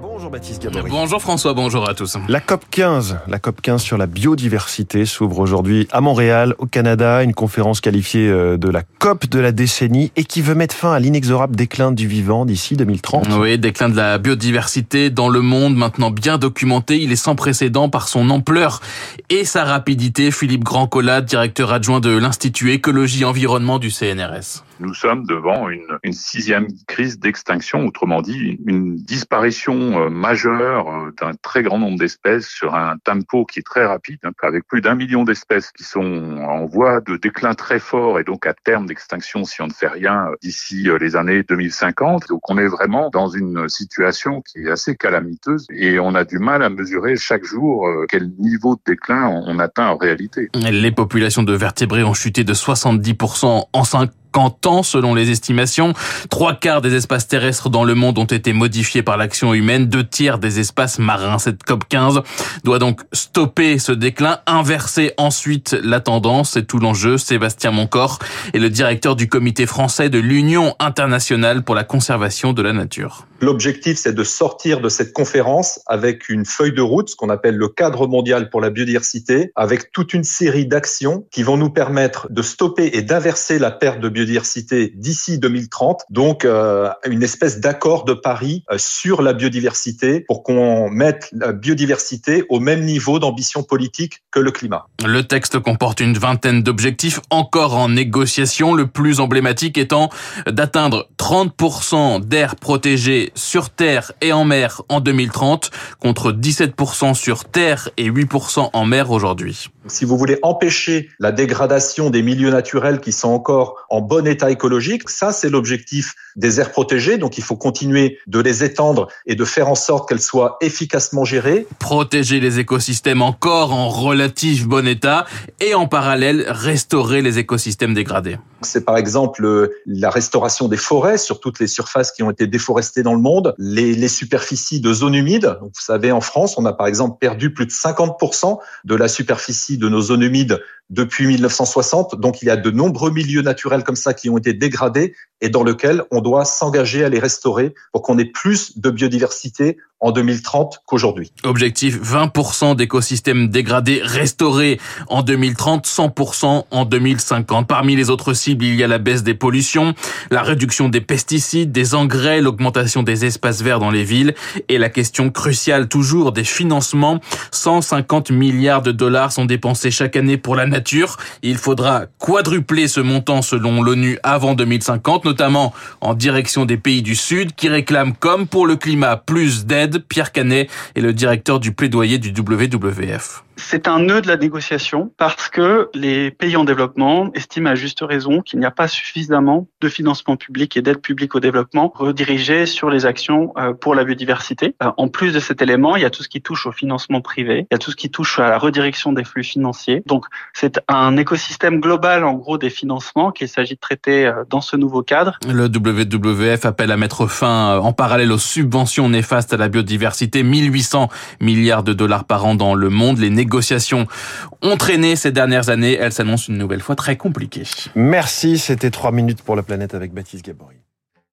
Bonjour Baptiste Gabory. Bonjour François, bonjour à tous. La COP 15, la COP 15 sur la biodiversité s'ouvre aujourd'hui à Montréal, au Canada, une conférence qualifiée euh, de la COP de la décennie et qui veut mettre fin à l'inexorable déclin du vivant d'ici 2030. Oui, déclin de la biodiversité dans le monde maintenant bien documenté, il est sans précédent par son ampleur et sa rapidité. Philippe Grandcolat, directeur adjoint de l'Institut Écologie Environnement du CNRS. Nous sommes devant une, une sixième crise d'extinction, autrement dit une disparition euh, majeure euh, d'un très grand nombre d'espèces sur un tempo qui est très rapide, hein, avec plus d'un million d'espèces qui sont en voie de déclin très fort et donc à terme d'extinction si on ne fait rien euh, d'ici les années 2050. Donc on est vraiment dans une situation qui est assez calamiteuse et on a du mal à mesurer chaque jour quel niveau de déclin on atteint en réalité. Les populations de vertébrés ont chuté de 70% en 5 ans selon les estimations. Trois quarts des espaces terrestres dans le monde ont été modifiés par l'action humaine, deux tiers des espaces marins. Cette COP 15 doit donc stopper ce déclin, inverser ensuite la tendance. C'est tout l'enjeu. Sébastien Moncor est le directeur du comité français de l'Union internationale pour la conservation de la nature. L'objectif, c'est de sortir de cette conférence avec une feuille de route, ce qu'on appelle le cadre mondial pour la biodiversité, avec toute une série d'actions qui vont nous permettre de stopper et d'inverser la perte de biodiversité d'ici 2030. Donc, euh, une espèce d'accord de Paris euh, sur la biodiversité pour qu'on mette la biodiversité au même niveau d'ambition politique que le climat. Le texte comporte une vingtaine d'objectifs encore en négociation, le plus emblématique étant d'atteindre 30% d'air protégé sur terre et en mer en 2030 contre 17% sur terre et 8% en mer aujourd'hui. Si vous voulez empêcher la dégradation des milieux naturels qui sont encore en bon état écologique, ça c'est l'objectif des aires protégées. Donc il faut continuer de les étendre et de faire en sorte qu'elles soient efficacement gérées. Protéger les écosystèmes encore en relatif bon état et en parallèle restaurer les écosystèmes dégradés. C'est par exemple euh, la restauration des forêts sur toutes les surfaces qui ont été déforestées dans le monde, les, les superficies de zones humides. vous savez, en France, on a par exemple perdu plus de 50% de la superficie de nos zones humides depuis 1960. Donc il y a de nombreux milieux naturels comme ça qui ont été dégradés et dans lesquels on doit s'engager à les restaurer pour qu'on ait plus de biodiversité en 2030 qu'aujourd'hui. Objectif 20% d'écosystèmes dégradés restaurés en 2030, 100% en 2050. Parmi les autres cibles, il y a la baisse des pollutions, la réduction des pesticides, des engrais, l'augmentation des espaces verts dans les villes et la question cruciale toujours des financements. 150 milliards de dollars sont dépensés chaque année pour la Il faudra quadrupler ce montant selon l'ONU avant 2050, notamment en direction des pays du Sud qui réclament comme pour le climat plus d'aide Pierre Canet est le directeur du plaidoyer du WWF. C'est un nœud de la négociation parce que les pays en développement estiment à juste raison qu'il n'y a pas suffisamment de financement public et d'aide publique au développement redirigés sur les actions euh, pour la biodiversité. Euh, en plus de cet élément, il y a tout ce qui touche au financement privé, il y a tout ce qui touche à la redirection des flux financiers. Donc c'est un écosystème global en gros des financements qu'il s'agit de traiter euh, dans ce nouveau cadre. Le WWF appelle à mettre fin en parallèle aux subventions néfastes à la biodiversité, 1800 milliards de dollars par an dans le monde. Les négociations ont traîné ces dernières années. Elles s'annoncent une nouvelle fois très compliquées. Merci, c'était trois minutes pour la planète avec Baptiste Gabory.